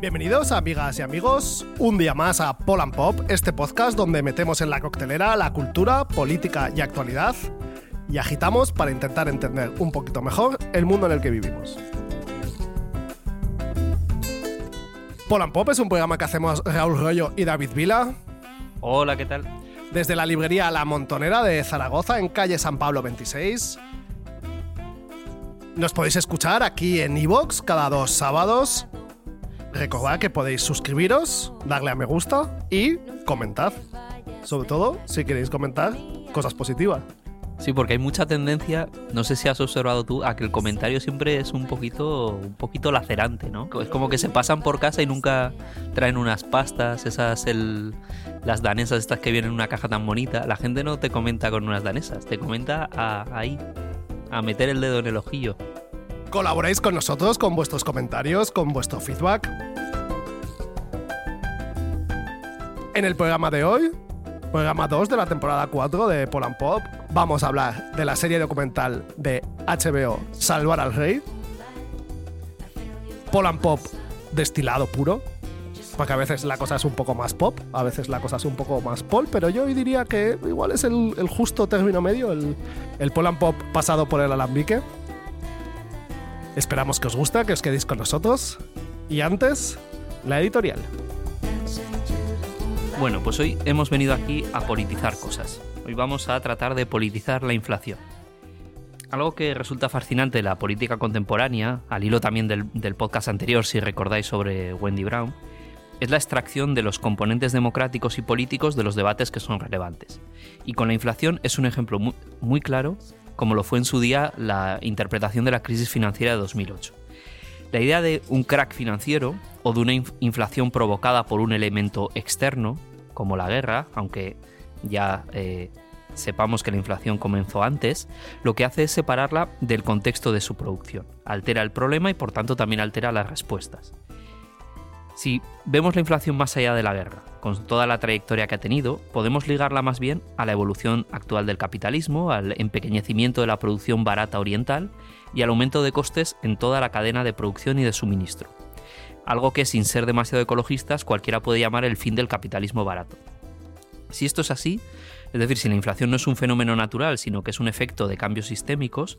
Bienvenidos amigas y amigos, un día más a Polan Pop, este podcast donde metemos en la coctelera la cultura, política y actualidad y agitamos para intentar entender un poquito mejor el mundo en el que vivimos. Polan Pop es un programa que hacemos Raúl Rollo y David Vila. Hola, ¿qué tal? Desde la librería La Montonera de Zaragoza, en calle San Pablo 26. Nos podéis escuchar aquí en iVoox cada dos sábados. Recordad que podéis suscribiros, darle a me gusta y comentar. Sobre todo si queréis comentar cosas positivas. Sí, porque hay mucha tendencia, no sé si has observado tú, a que el comentario siempre es un poquito, un poquito lacerante, ¿no? Es como que se pasan por casa y nunca traen unas pastas, esas el, las danesas estas que vienen en una caja tan bonita. La gente no te comenta con unas danesas, te comenta a, ahí, a meter el dedo en el ojillo. Colaboráis con nosotros con vuestros comentarios, con vuestro feedback. En el programa de hoy, programa 2 de la temporada 4 de Polan Pop, vamos a hablar de la serie documental de HBO Salvar al Rey. Polan Pop destilado puro, porque a veces la cosa es un poco más pop, a veces la cosa es un poco más pol, pero yo hoy diría que igual es el, justo término medio, el, el Polan Pop pasado por el alambique. Esperamos que os guste, que os quedéis con nosotros. Y antes, la editorial. Bueno, pues hoy hemos venido aquí a politizar cosas. Hoy vamos a tratar de politizar la inflación. Algo que resulta fascinante de la política contemporánea, al hilo también del, del podcast anterior, si recordáis sobre Wendy Brown, es la extracción de los componentes democráticos y políticos de los debates que son relevantes. Y con la inflación es un ejemplo muy, muy claro, como lo fue en su día la interpretación de la crisis financiera de 2008. La idea de un crack financiero o de una inflación provocada por un elemento externo, como la guerra, aunque ya eh, sepamos que la inflación comenzó antes, lo que hace es separarla del contexto de su producción. Altera el problema y por tanto también altera las respuestas. Si vemos la inflación más allá de la guerra, con toda la trayectoria que ha tenido, podemos ligarla más bien a la evolución actual del capitalismo, al empequeñecimiento de la producción barata oriental y al aumento de costes en toda la cadena de producción y de suministro. Algo que, sin ser demasiado ecologistas, cualquiera puede llamar el fin del capitalismo barato. Si esto es así, es decir, si la inflación no es un fenómeno natural, sino que es un efecto de cambios sistémicos,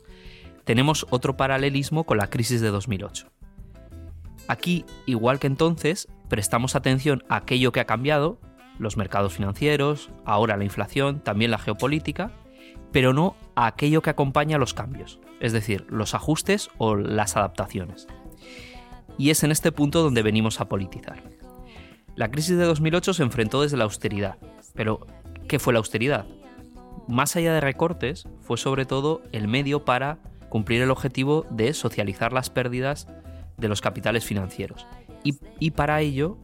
tenemos otro paralelismo con la crisis de 2008. Aquí, igual que entonces, prestamos atención a aquello que ha cambiado, los mercados financieros, ahora la inflación, también la geopolítica, pero no a aquello que acompaña los cambios, es decir, los ajustes o las adaptaciones. Y es en este punto donde venimos a politizar. La crisis de 2008 se enfrentó desde la austeridad, pero ¿qué fue la austeridad? Más allá de recortes, fue sobre todo el medio para cumplir el objetivo de socializar las pérdidas de los capitales financieros y, para ello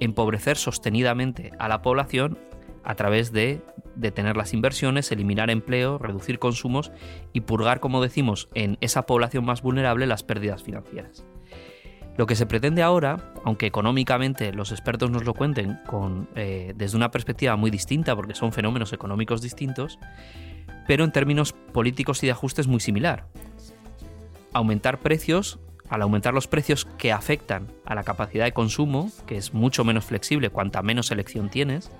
empobrecer sostenidamente a la población a través de detener las inversiones, eliminar empleo, reducir consumos y purgar, como decimos, en esa población más vulnerable las pérdidas financieras. Lo que se pretende ahora, aunque económicamente los expertos nos lo cuenten con, eh, desde una perspectiva muy distinta, porque son fenómenos económicos distintos, pero en términos políticos y de ajustes muy similar. Aumentar precios al aumentar los precios que afectan a la capacidad de consumo, que es mucho menos flexible cuanta menos selección tienes,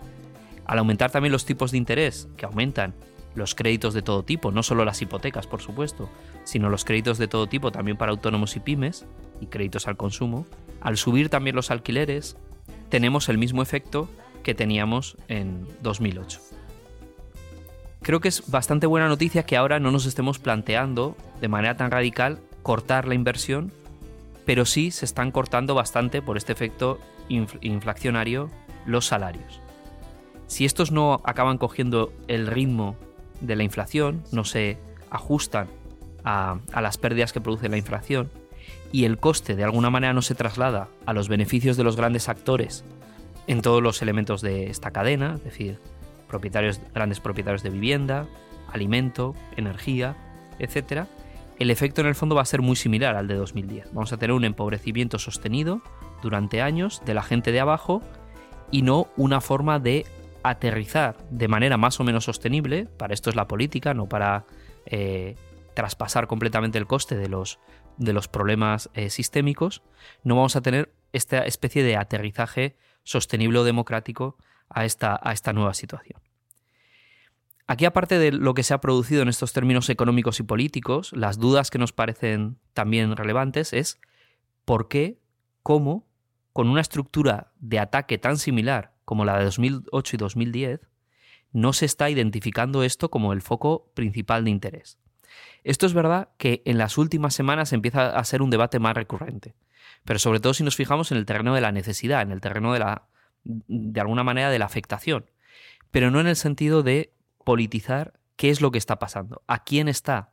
al aumentar también los tipos de interés, que aumentan los créditos de todo tipo, no solo las hipotecas, por supuesto, sino los créditos de todo tipo también para autónomos y pymes, y créditos al consumo, al subir también los alquileres, tenemos el mismo efecto que teníamos en 2008. Creo que es bastante buena noticia que ahora no nos estemos planteando de manera tan radical cortar la inversión, pero sí se están cortando bastante por este efecto inflacionario los salarios. Si estos no acaban cogiendo el ritmo de la inflación, no se ajustan a, las pérdidas que produce la inflación, y el coste de alguna manera no se traslada a los beneficios de los grandes actores en todos los elementos de esta cadena, es decir, propietarios, grandes propietarios de vivienda, alimento, energía, etc., el efecto en el fondo va a ser muy similar al de 2010. Vamos a tener un empobrecimiento sostenido durante años de la gente de abajo y no una forma de aterrizar de manera más o menos sostenible, para esto es la política, no para eh, traspasar completamente el coste de los, de los problemas eh, sistémicos, no vamos a tener esta especie de aterrizaje sostenible o democrático a esta, a esta nueva situación. Aquí, aparte de lo que se ha producido en estos términos económicos y políticos, las dudas que nos parecen también relevantes es por qué, cómo, con una estructura de ataque tan similar como la de 2008 y 2010, no se está identificando esto como el foco principal de interés. Esto es verdad que en las últimas semanas empieza a ser un debate más recurrente, pero sobre todo si nos fijamos en el terreno de la necesidad, en el terreno de la, de alguna manera, de la afectación, pero no en el sentido de politizar qué es lo que está pasando, a quién está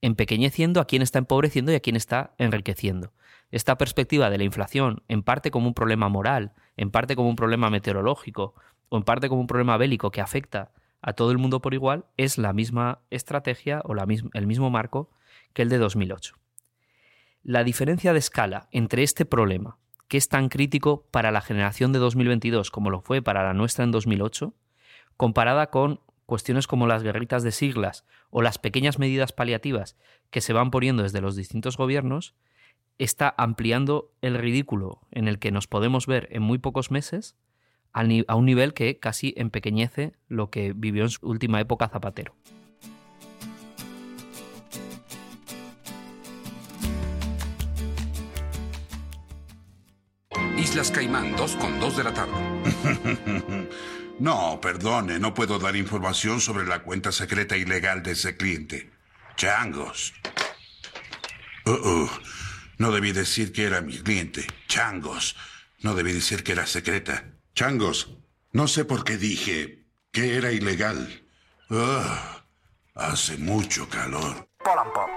empequeñeciendo, a quién está empobreciendo y a quién está enriqueciendo. Esta perspectiva de la inflación, en parte como un problema moral, en parte como un problema meteorológico o en parte como un problema bélico que afecta a todo el mundo por igual, es la misma estrategia o el mismo marco que el de 2008. La diferencia de escala entre este problema, que es tan crítico para la generación de 2022 como lo fue para la nuestra en 2008, comparada con cuestiones como las guerritas de siglas o las pequeñas medidas paliativas que se van poniendo desde los distintos gobiernos, está ampliando el ridículo en el que nos podemos ver en muy pocos meses a un nivel que casi empequeñece lo que vivió en su última época Zapatero. Islas Caimán, 2 con 2 de la tarde. no, perdone, no puedo dar información sobre la cuenta secreta ilegal de ese cliente. Changos. Uh -uh. No debí decir que era mi cliente. Changos. No debí decir que era secreta. Changos. No sé por qué dije que era ilegal. hace mucho calor. Polan Pop.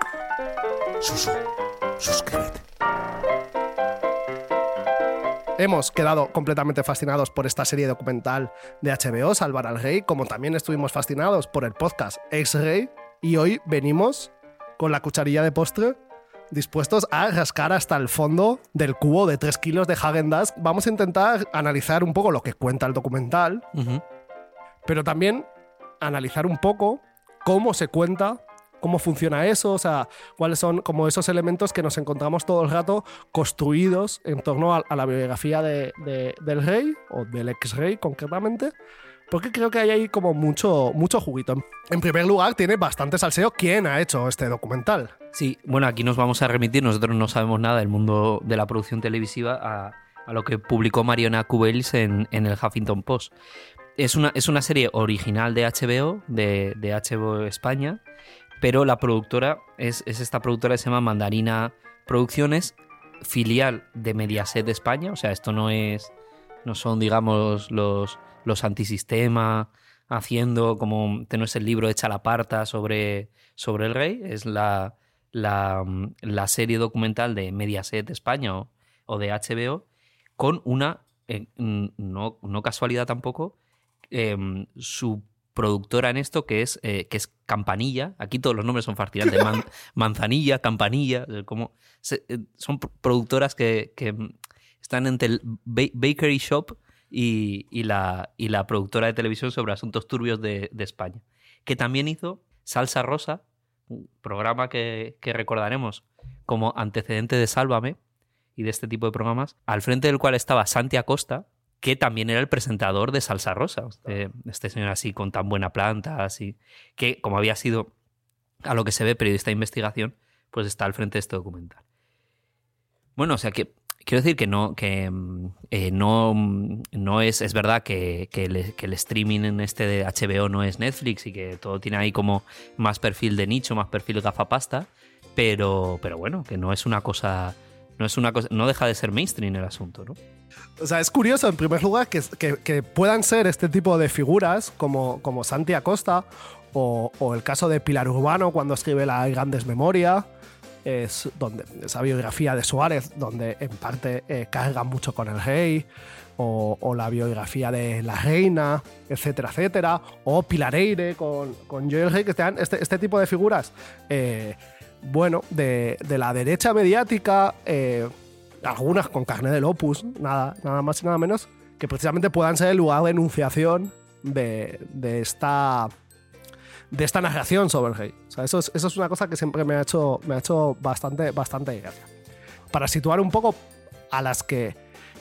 Susu, suscríbete. Hemos quedado completamente fascinados por esta serie documental de HBO, Salvar al Rey, como también estuvimos fascinados por el podcast Ex-Rey, y hoy venimos con la cucharilla de postre dispuestos a rascar hasta el fondo del cubo de 3 kilos de Hagen Dazs. Vamos a intentar analizar un poco lo que cuenta el documental, pero también analizar un poco cómo se cuenta, cómo funciona eso, o sea, cuáles son como esos elementos que nos encontramos todo el rato construidos en torno a, la biografía del rey, o del ex rey concretamente, porque creo que hay ahí como mucho, mucho juguito. En primer lugar, tiene bastante salseo quién ha hecho este documental. Sí, bueno, aquí nos vamos a remitir, nosotros no sabemos nada del mundo de la producción televisiva a, lo que publicó Mariona Cubells en, el Huffington Post. Es una, es una serie original de HBO, de, de HBO España, pero la productora es, es esta productora que se llama Mandarina Producciones, filial de Mediaset de España, o sea, esto no es, no son, digamos, los los antisistema, haciendo como tenés el libro Echa la Parta sobre, sobre el rey, es la, la, serie documental de Mediaset España o, de HBO, con una, eh, no, no, casualidad tampoco, em, su productora en esto que es, eh, que es Campanilla, aquí todos los nombres son fascinantes, Manzanilla, Campanilla, como, eh, son productoras que, que están entre el Bakery Shop y, la, y la productora de televisión sobre asuntos turbios de, España, que también hizo Salsa Rosa, un programa que, recordaremos como antecedente de Sálvame y de este tipo de programas, al frente del cual estaba Santi Acosta, que también era el presentador de Salsa Rosa, este, este señor así con tan buena planta, así, que como había sido, a lo que se ve, periodista de investigación, pues está al frente de este documental. Bueno, o sea que Quiero decir que no, que mm, eh, no, mm, no es, es verdad que, el, streaming en este de HBO no es Netflix y que todo tiene ahí como más perfil de nicho, más perfil gafapasta, pero, pero bueno, que no es una cosa, no es una cosa, no deja de ser mainstream el asunto, ¿no? O sea, es curioso, en primer lugar, que, que, puedan ser este tipo de figuras como, como Santi Acosta o, o, el caso de Pilar Urbano cuando escribe la Grandes Memoria es donde esa biografía de Suárez, donde en parte eh, carga mucho con el rey, o, la biografía de la reina, etcétera, etcétera, o Pilareire con, con Joel Rey, que sean este, este, tipo de figuras, eh, bueno, de, la derecha mediática, eh, algunas con carne del opus, nada, nada más y nada menos, que precisamente puedan ser el lugar de enunciación de, de esta de esta narración sobre el rey. O sea, eso, es, eso es una cosa que siempre me ha hecho, me ha hecho bastante, bastante gracia. Para situar un poco a las que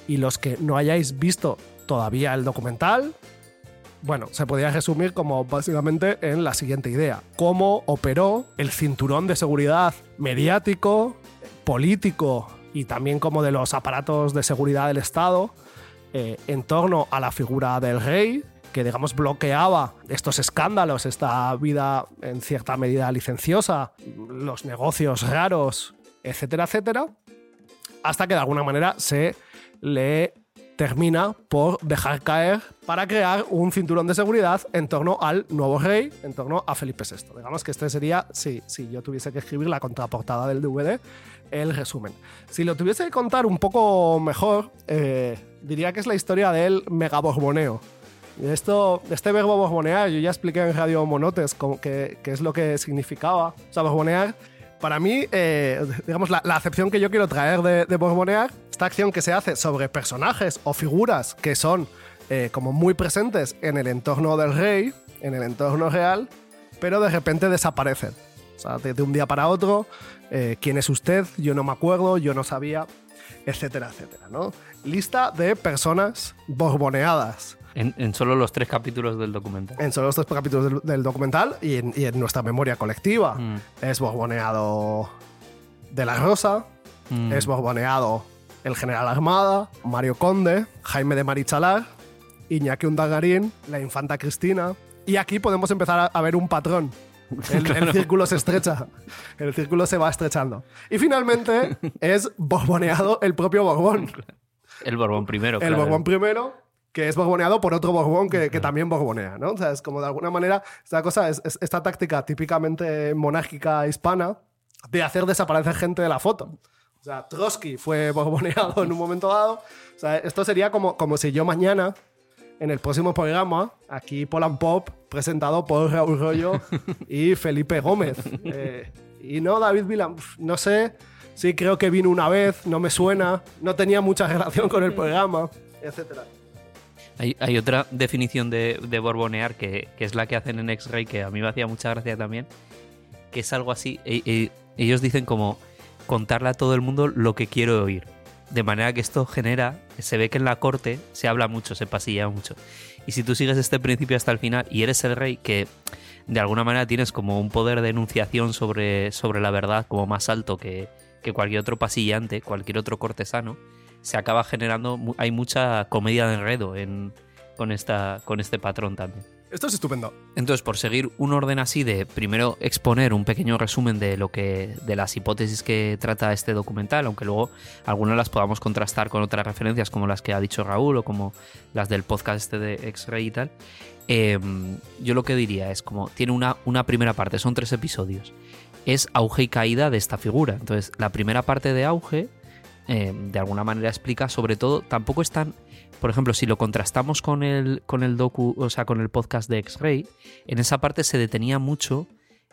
y los que no hayáis visto todavía el documental, bueno, se podría resumir como básicamente en la siguiente idea. Cómo operó el cinturón de seguridad mediático, político y también como de los aparatos de seguridad del Estado eh, en torno a la figura del rey, que digamos bloqueaba estos escándalos, esta vida en cierta medida licenciosa, los negocios raros, etcétera, etcétera, hasta que de alguna manera se le termina por dejar caer para crear un cinturón de seguridad en torno al nuevo rey, en torno a Felipe VI. Digamos que este sería, si, si yo tuviese que escribir la contraportada del DVD, el resumen. Si lo tuviese que contar un poco mejor, eh, diría que es la historia del megaborboneo. Esto, este verbo borbonear, yo ya expliqué en Radio Monotes qué es lo que significaba. O sea, borbonear para mí, eh, digamos, la, acepción que yo quiero traer de, de borbonear, esta acción que se hace sobre personajes o figuras que son eh, como muy presentes en el entorno del rey, en el entorno real, pero de repente desaparecen. O sea, de, un día para otro, eh, ¿quién es usted? Yo no me acuerdo, yo no sabía, etcétera, etcétera, ¿no? Lista de personas borboneadas. En, solo los tres capítulos del documental. En solo los tres capítulos del, documental y en, nuestra memoria colectiva. Mm. Es borboneado de la Rosa, mm. es borboneado el general Armada, Mario Conde, Jaime de Marichalar, Iñaki Undagarín, la infanta Cristina. Y aquí podemos empezar a, ver un patrón. El, círculo se estrecha. El círculo se va estrechando. Y finalmente es borboneado el propio Borbón. El Borbón primero. El Borbón primero, que es borboneado por otro Borbón que, también borbonea, ¿no? O sea, es como de alguna manera, esta cosa, es, esta táctica típicamente monárquica hispana de hacer desaparecer gente de la foto. O sea, Trotsky fue borboneado en un momento dado. O sea, esto sería como, como si yo mañana, en el próximo programa, aquí Polan Pop, presentado por Raúl Rollo y Felipe Gómez. Eh, y no, David Vilan, no sé, sí creo que vino una vez, no me suena, no tenía mucha relación con el programa, etcétera. Hay, otra definición de, borbonear que, es la que hacen en X-Ray que a mí me hacía mucha gracia también, que es algo así. E, e, ellos dicen como contarle a todo el mundo lo que quiero oír. De manera que esto genera, se ve que en la corte se habla mucho, se pasilla mucho. Y si tú sigues este principio hasta el final y eres el rey que de alguna manera tienes como un poder de enunciación sobre, sobre la verdad como más alto que, que cualquier otro pasillante, cualquier otro cortesano, se acaba generando, hay mucha comedia de enredo en, con, esta, con este patrón también. Esto es estupendo. Entonces, por seguir un orden así de primero exponer un pequeño resumen de lo que de las hipótesis que trata este documental, aunque luego algunas las podamos contrastar con otras referencias como las que ha dicho Raúl o como las del podcast este de X-Ray y tal. Em, yo lo que diría es como tiene una, una primera parte, son tres episodios. Es auge y caída de esta figura. Entonces, la primera parte de auge eh, de alguna manera explica, sobre todo, tampoco están, por ejemplo, si lo contrastamos con el, con el docu, o sea, con el podcast de X-Ray, en esa parte se detenía mucho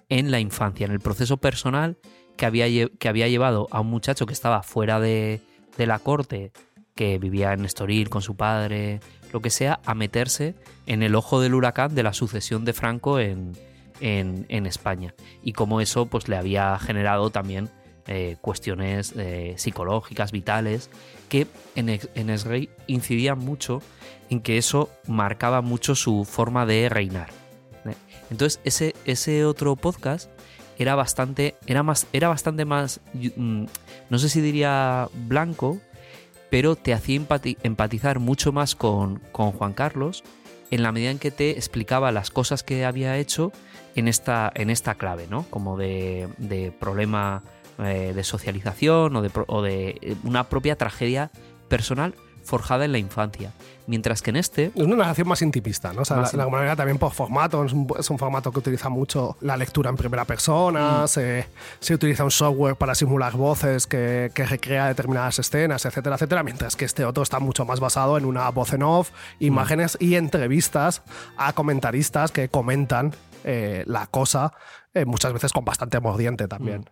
en la infancia, en el proceso personal que había, que había llevado a un muchacho que estaba fuera de, de la corte, que vivía en Estoril con su padre, lo que sea, a meterse en el ojo del huracán de la sucesión de Franco en, en, en España. Y como eso pues le había generado también eh, cuestiones eh, psicológicas, vitales, que en, en incidían mucho en que eso marcaba mucho su forma de reinar. ¿eh? Entonces, ese, ese otro podcast era bastante, era más, era bastante más, mm, no sé si diría blanco, pero te hacía empatizar mucho más con, con Juan Carlos en la medida en que te explicaba las cosas que había hecho en esta, en esta clave, ¿no? Como de, de problema eh, de socialización o de, eh, una propia tragedia personal forjada en la infancia. Mientras que en este... Es una narración más intimista, ¿no? O sea, de alguna manera también por formato, es un, formato que utiliza mucho la lectura en primera persona, mm. se, utiliza un software para simular voces que, recrea determinadas escenas, etcétera, etcétera, mientras que este otro está mucho más basado en una voz en off, imágenes y entrevistas a comentaristas que comentan eh, la cosa, muchas veces con bastante mordiente también.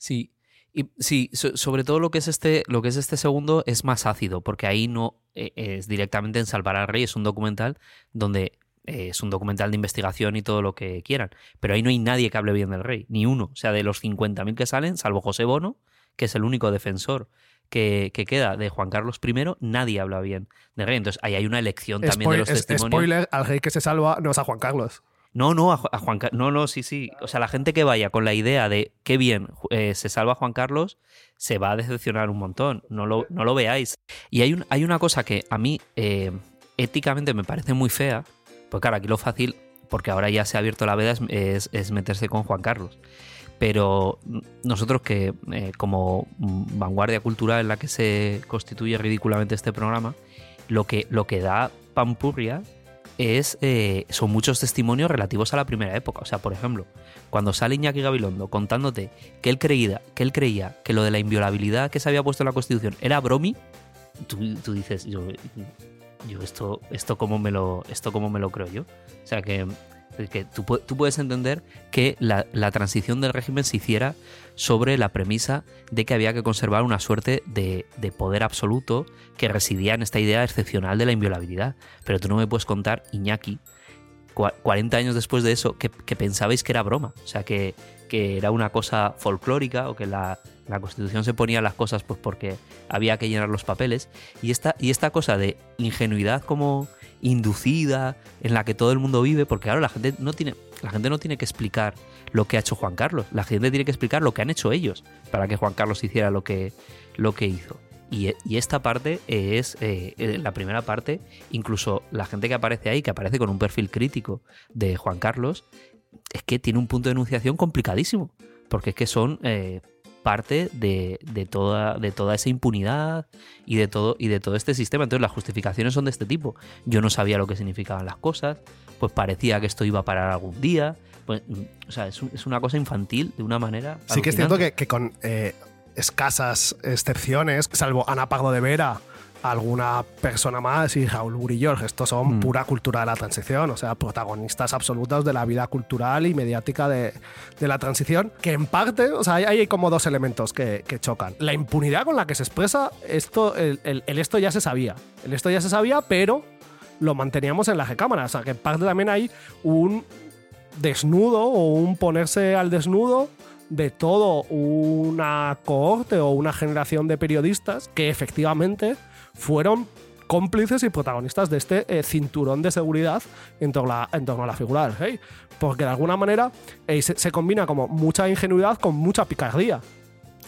Sí, Y sí, so- sobre todo lo que es este, lo que es este segundo es más ácido, porque ahí no eh, es directamente en Salvar al Rey, es un documental donde eh, es un documental de investigación y todo lo que quieran. Pero ahí no hay nadie que hable bien del rey, ni uno. O sea, de los 50.000 que salen, salvo José Bono, que es el único defensor que, que queda de Juan Carlos I, nadie habla bien del rey. Entonces ahí hay una elección también de los es- testimonios. spoiler, al rey que se salva no es a Juan Carlos. No, no, a, a Juan Carlos. No, no, sí, sí. O sea, la gente que vaya con la idea de qué bien eh, se salva Juan Carlos se va a decepcionar un montón. No lo, no lo veáis. Y hay, un, hay una cosa que a mí eh, éticamente me parece muy fea. Pues claro, aquí lo fácil, porque ahora ya se ha abierto la veda, es, es- es meterse con Juan Carlos. Pero nosotros que eh, como vanguardia cultural en la que se constituye ridículamente este programa, lo que, lo que da pampurria es, eh, son muchos testimonios relativos a la primera época. O sea, por ejemplo, cuando sale Iñaki Gabilondo contándote que él creía que, él creía que lo de la inviolabilidad que se había puesto en la Constitución era bromi, tú, tú dices, yo, yo esto, esto cómo me lo, esto cómo me lo creo yo. O sea que, que tú, tú puedes entender que la, transición del régimen se hiciera sobre la premisa de que había que conservar una suerte de, de poder absoluto que residía en esta idea excepcional de la inviolabilidad. Pero tú no me puedes contar, Iñaki, cua- 40 años después de eso, que, pensabais que era broma. O sea, que, que era una cosa folclórica o que la, la Constitución se ponía las cosas pues porque había que llenar los papeles. Y esta, y esta cosa de ingenuidad como inducida en la que todo el mundo vive, porque claro, la gente no tiene, la gente no tiene que explicar lo que ha hecho Juan Carlos, la gente tiene que explicar lo que han hecho ellos para que Juan Carlos hiciera lo que, lo que hizo. Y, y esta parte es eh, eh, la primera parte, incluso la gente que aparece ahí, que aparece con un perfil crítico de Juan Carlos, es que tiene un punto de enunciación complicadísimo, porque es que son eh, parte de, de toda, de toda esa impunidad y de, todo, y de todo este sistema. Entonces las justificaciones son de este tipo. Yo no sabía lo que significaban las cosas, pues parecía que esto iba a parar algún día. Pues, mm, o sea, es, es una cosa infantil de una manera. Sí que es cierto que, que con eh, escasas excepciones, salvo Ana Pardo de Vera, alguna persona más y Raúl Burillor, estos son Mm. pura cultura de la transición, o sea, protagonistas absolutos de la vida cultural y mediática de, de la transición, que en parte, o sea, hay, hay como dos elementos que, que chocan. La impunidad con la que se expresa esto, el, el- el esto ya se sabía, el esto ya se sabía, pero lo manteníamos en la recámara, o sea, que en parte también hay un desnudo o un ponerse al desnudo de todo una cohorte o una generación de periodistas que efectivamente fueron cómplices y protagonistas de este eh, cinturón de seguridad en torno, a, la figura del rey. Porque de alguna manera eh, se, combina como mucha ingenuidad con mucha picardía.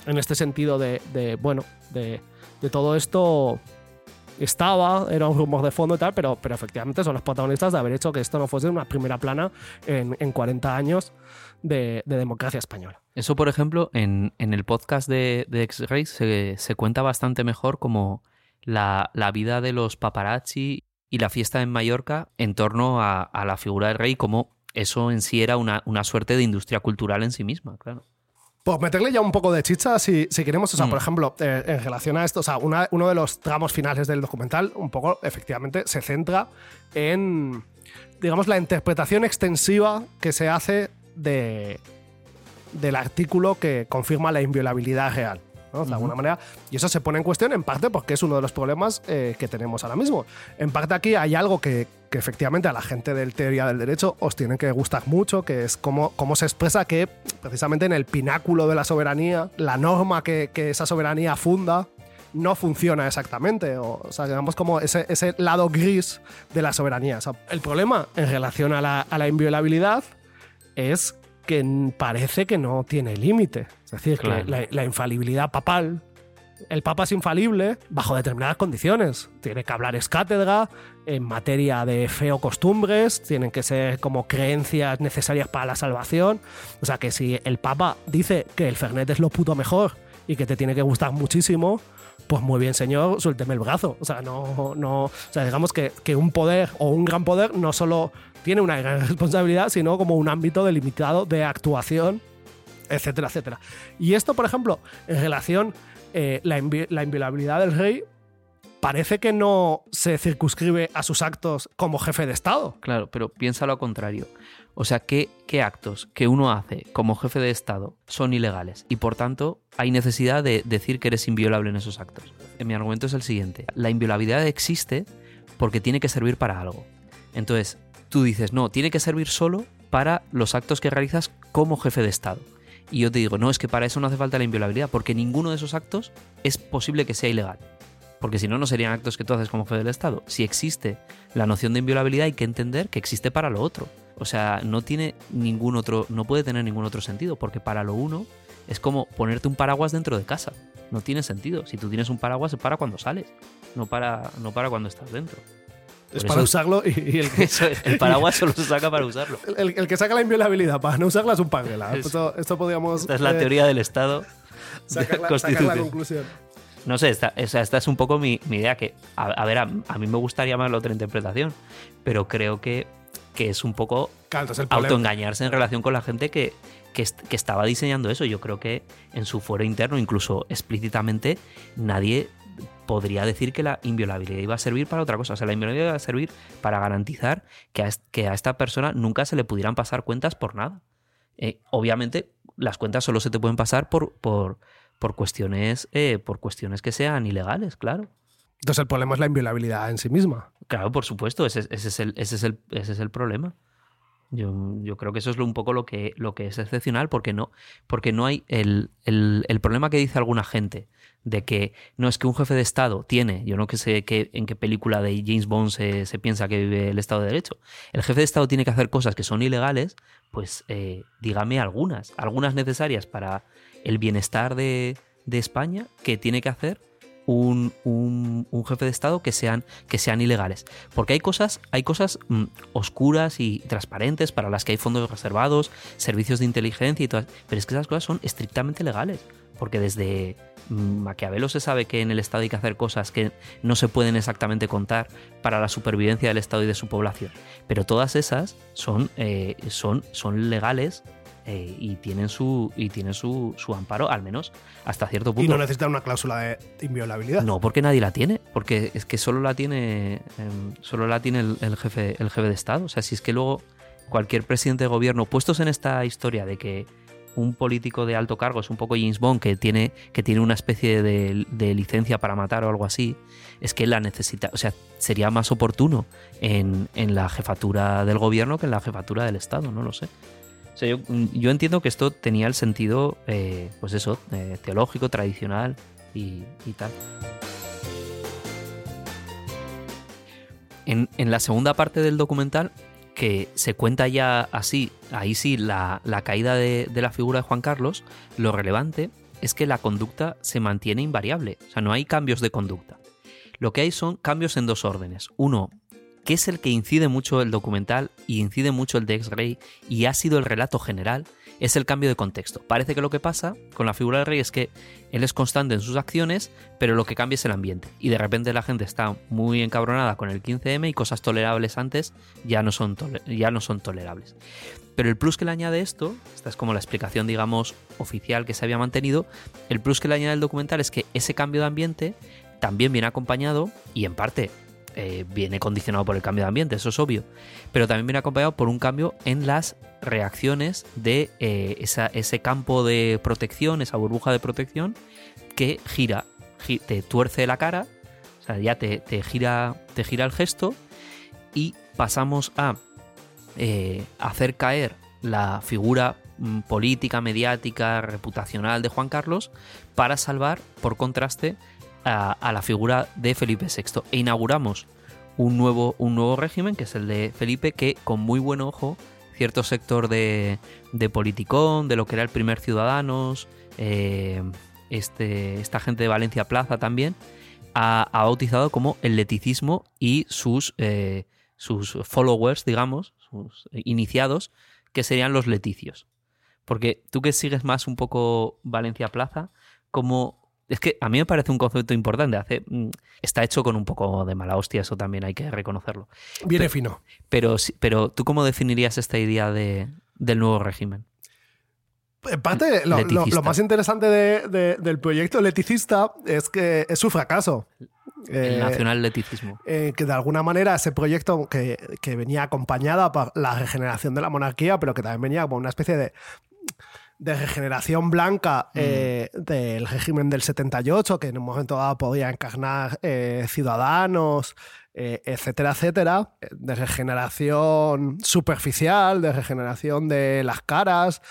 En este sentido de, bueno, de, todo esto estaba, era un rumor de fondo y tal, pero, pero efectivamente son los protagonistas de haber hecho que esto no fuese una primera plana en, en 40 años de, de democracia española. Eso, por ejemplo, en, el podcast de, X-Ray se, se cuenta bastante mejor como la, la vida de los paparazzi y la fiesta en Mallorca en torno a, a la figura del rey, como eso en sí era una, una suerte de industria cultural en sí misma, claro. Pues meterle ya un poco de chicha si, si queremos. O sea, Mm. por ejemplo, eh, en relación a esto, o sea, una- uno de los tramos finales del documental, un poco, efectivamente, se centra en, digamos, la interpretación extensiva que se hace de, del artículo que confirma la inviolabilidad real. ¿No? De alguna manera. Y eso se pone en cuestión en parte porque es uno de los problemas eh, que tenemos ahora mismo. En parte aquí hay algo que, que efectivamente a la gente del teoría del derecho os tiene que gustar mucho, que es cómo, cómo se expresa que precisamente en el pináculo de la soberanía, la norma que, que esa soberanía funda no funciona exactamente. O, o sea, digamos como ese, ese lado gris de la soberanía. O sea, el problema en relación a la, a la inviolabilidad es que parece que no tiene límite. Es decir, Claro. que la, la infalibilidad papal, el papa es infalible bajo determinadas condiciones. Tiene que hablar es cátedra en materia de fe o costumbres, tienen que ser como creencias necesarias para la salvación. O sea que si el papa dice que el Fernet es lo puto mejor y que te tiene que gustar muchísimo, pues muy bien, señor, suélteme el brazo. O sea, no, no, o sea, digamos que, que un poder o un gran poder no solo tiene una gran responsabilidad, sino como un ámbito delimitado de actuación, etcétera, etcétera. Y esto, por ejemplo, en relación eh, la, la inviolabilidad del rey parece que no se circunscribe a sus actos como jefe de Estado. Claro, pero piensa lo contrario. O sea, ¿qué, ¿qué, actos que uno hace como jefe de Estado son ilegales? Y por tanto, hay necesidad de decir que eres inviolable en esos actos. Mi argumento es el siguiente. La inviolabilidad existe porque tiene que servir para algo. Entonces, tú dices, no, tiene que servir solo para los actos que realizas como jefe de Estado. Y yo te digo, no, es que para eso no hace falta la inviolabilidad, porque ninguno de esos actos es posible que sea ilegal. Porque si no, no serían actos que tú haces como jefe del Estado. Si existe la noción de inviolabilidad, hay que entender que existe para lo otro. O sea, no tiene ningún otro, no puede tener ningún otro sentido, porque para lo uno es como ponerte un paraguas dentro de casa. No tiene sentido. Si tú tienes un paraguas es para cuando sales, no para, no para cuando estás dentro. Es para usarlo y, el, el, paraguas solo se saca para usarlo. El, que saca la inviolabilidad para no usarla es un panguela. Esto, esto podríamos. Esta es la eh, teoría del Estado. Sacar la, sacar la conclusión. No sé, esta, esta es un poco mi, idea, que, a, ver, a, mí me gustaría más la otra interpretación, pero creo que, que es un poco autoengañarse en relación con la gente que, que, que, estaba diseñando eso. Yo creo que en su fuero interno, incluso explícitamente, nadie podría decir que la inviolabilidad iba a servir para otra cosa. O sea, la inviolabilidad iba a servir para garantizar que a, que a esta persona nunca se le pudieran pasar cuentas por nada. Eh, obviamente, las cuentas solo se te pueden pasar por, por, por, cuestiones, eh, por cuestiones que sean ilegales, claro. Entonces el problema es la inviolabilidad en sí misma. Claro, por supuesto, ese, es, el, ese, es, el, ese es el problema. Yo, yo, creo que eso es un poco lo que, lo que es excepcional, porque no, porque no hay el, el, problema que dice alguna gente de que no es que un jefe de Estado tiene, yo no que sé qué, en qué película de James Bond se, se, piensa que vive el Estado de Derecho, el jefe de Estado tiene que hacer cosas que son ilegales, pues eh, dígame algunas, algunas necesarias para el bienestar de, de España que tiene que hacer un, un, jefe de Estado que sean, que sean ilegales. Porque hay cosas, hay cosas mm, oscuras y transparentes para las que hay fondos reservados, servicios de inteligencia y todas. Pero es que esas cosas son estrictamente legales. Porque desde Maquiavelo se sabe que en el Estado hay que hacer cosas que no se pueden exactamente contar para la supervivencia del Estado y de su población. Pero todas esas son, eh, son, son legales eh, y tienen, su, y tienen su, su, amparo, al menos hasta cierto punto. Y no necesitan una cláusula de inviolabilidad. No, porque nadie la tiene. Porque es que solo la tiene, em, solo la tiene el, jefe, el jefe de Estado. O sea, si es que luego cualquier presidente de gobierno, puestos en esta historia de que un político de alto cargo, es un poco James Bond, que tiene, que tiene una especie de, licencia para matar o algo así, es que la necesita, o sea, sería más oportuno en, la jefatura del gobierno que en la jefatura del Estado, no lo sé. O sea, yo, entiendo que esto tenía el sentido, eh, pues eso, eh, teológico, tradicional y, tal. En, en la segunda parte del documental que se cuenta ya así, ahí sí, la, caída de, la figura de Juan Carlos, lo relevante es que la conducta se mantiene invariable, o sea, no hay cambios de conducta. Lo que hay son cambios en dos órdenes. Uno, que es el que incide mucho el documental y incide mucho el de Ex-Rey y ha sido el relato general, es el cambio de contexto. Parece que lo que pasa con la figura del rey es que él es constante en sus acciones, pero lo que cambia es el ambiente. Y de repente la gente está muy encabronada con el 15M y cosas tolerables antes ya no son, ya no son tolerables. Pero el plus que le añade esto, esta es como la explicación, digamos, oficial que se había mantenido, el plus que le añade el documental es que ese cambio de ambiente también viene acompañado, y en parte eh, viene condicionado por el cambio de ambiente, eso es obvio, pero también viene acompañado por un cambio en las reacciones de eh, ese campo de protección, esa burbuja de protección que gira, te tuerce la cara, o sea, ya te, gira, te gira el gesto y pasamos a eh, hacer caer la figura mm, política, mediática, reputacional de Juan Carlos para salvar, por contraste, a, la figura de Felipe VI. E inauguramos un nuevo, un nuevo régimen, que es el de Felipe, que con muy buen ojo cierto sector de, de politicón, de lo que era el primer Ciudadanos, eh, este, esta gente de Valencia Plaza también, ha, bautizado como el leticismo y sus, eh, sus followers, digamos, sus iniciados, que serían los leticios. Porque tú que sigues más un poco Valencia Plaza, como es que a mí me parece un concepto importante. Hace, mm, está hecho con un poco de mala hostia, eso también hay que reconocerlo. Viene fino. Pero, pero ¿tú cómo definirías esta idea de, del nuevo régimen? En parte, lo, más interesante del proyecto leticista es que es su fracaso. El eh, nacional-leticismo. eh, que de alguna manera ese proyecto que, que venía acompañada por la regeneración de la monarquía, pero que también venía como una especie de, de regeneración blanca eh, del régimen del 78, que en un momento dado podía encarnar eh, ciudadanos, eh, etcétera, etcétera, de regeneración superficial, de regeneración de las caras,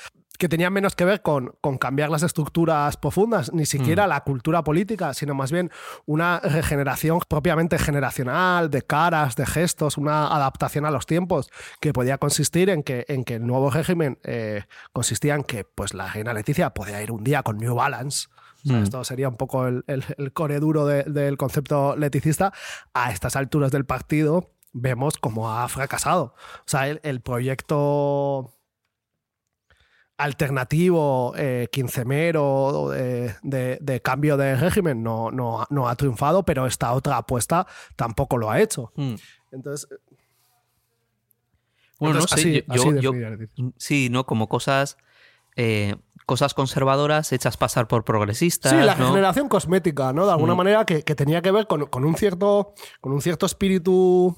que tenía menos que ver con, con cambiar las estructuras profundas, ni siquiera la cultura política, sino más bien una regeneración propiamente generacional, de caras, de gestos, una adaptación a los tiempos, que podía consistir en que, en que el nuevo régimen eh, consistía en que pues, la reina Leticia podía ir un día con New Balance. O sea, Mm. Esto sería un poco el, el- el core duro de- del concepto leticista. A estas alturas del partido vemos cómo ha fracasado. O sea, el, el proyecto alternativo, eh, quincemero, eh, de, de cambio de régimen no, no, no ha triunfado, pero esta otra apuesta tampoco lo ha hecho. Mm. Entonces, Bueno, no sé, así- yo- así yo- definiría yo- el leticismo. sí, ¿no? Como cosas, eh, cosas conservadoras hechas pasar por progresistas. Sí, la ¿no? regeneración cosmética, ¿no? De alguna Mm. manera que, que tenía que ver con, con un cierto, con un cierto espíritu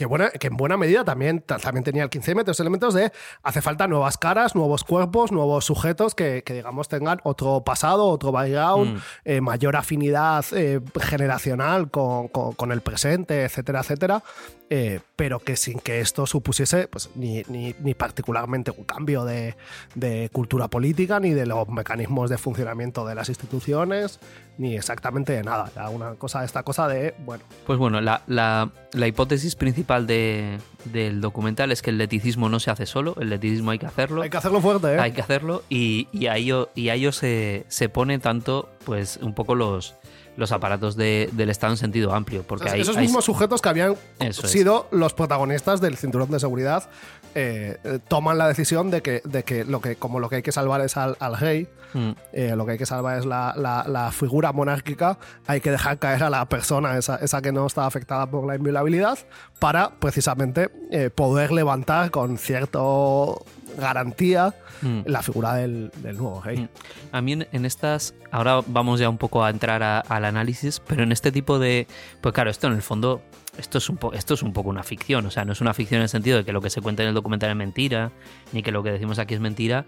que, buena, que en buena medida también, ta- también tenía el 15 metros elementos de hace falta nuevas caras, nuevos cuerpos, nuevos sujetos que, que, digamos tengan otro pasado, otro background, Mm. eh, mayor afinidad eh, generacional con, con- con el presente, etcétera, etcétera. Eh, pero que sin que esto supusiese pues, ni, ni- ni particularmente un cambio de, de cultura política, ni de los mecanismos de funcionamiento de las instituciones, ni exactamente de nada. Una cosa, esta cosa de, bueno, Pues bueno, la, la- la hipótesis principal de- del documental es que el leticismo no se hace solo, el leticismo hay que hacerlo. hay que hacerlo fuerte, ¿eh? Hay que hacerlo y, y a ello, y a ello se, se pone tanto, pues, un poco los, los aparatos de- del Estado en sentido amplio. Porque Esos- hay, esos hay- mismos sujetos que habían Eso es. sido los protagonistas del cinturón de seguridad eh, eh, toman la decisión de que, de que, lo que como lo que hay que salvar es al, al rey, Mm, eh, lo que hay que salvar es la, la- la figura monárquica, hay que dejar caer a la persona, esa, esa que no está afectada por la inviolabilidad, para precisamente poder levantar con cierta garantía mm. la figura del, del nuevo rey. Mm. A mí en, en estas, ahora vamos ya un poco a entrar al análisis, pero en este tipo de, pues claro, esto en el fondo, esto es, un po- esto es un poco una ficción, o sea, no es una ficción en el sentido de que lo que se cuenta en el documental es mentira, ni que lo que decimos aquí es mentira,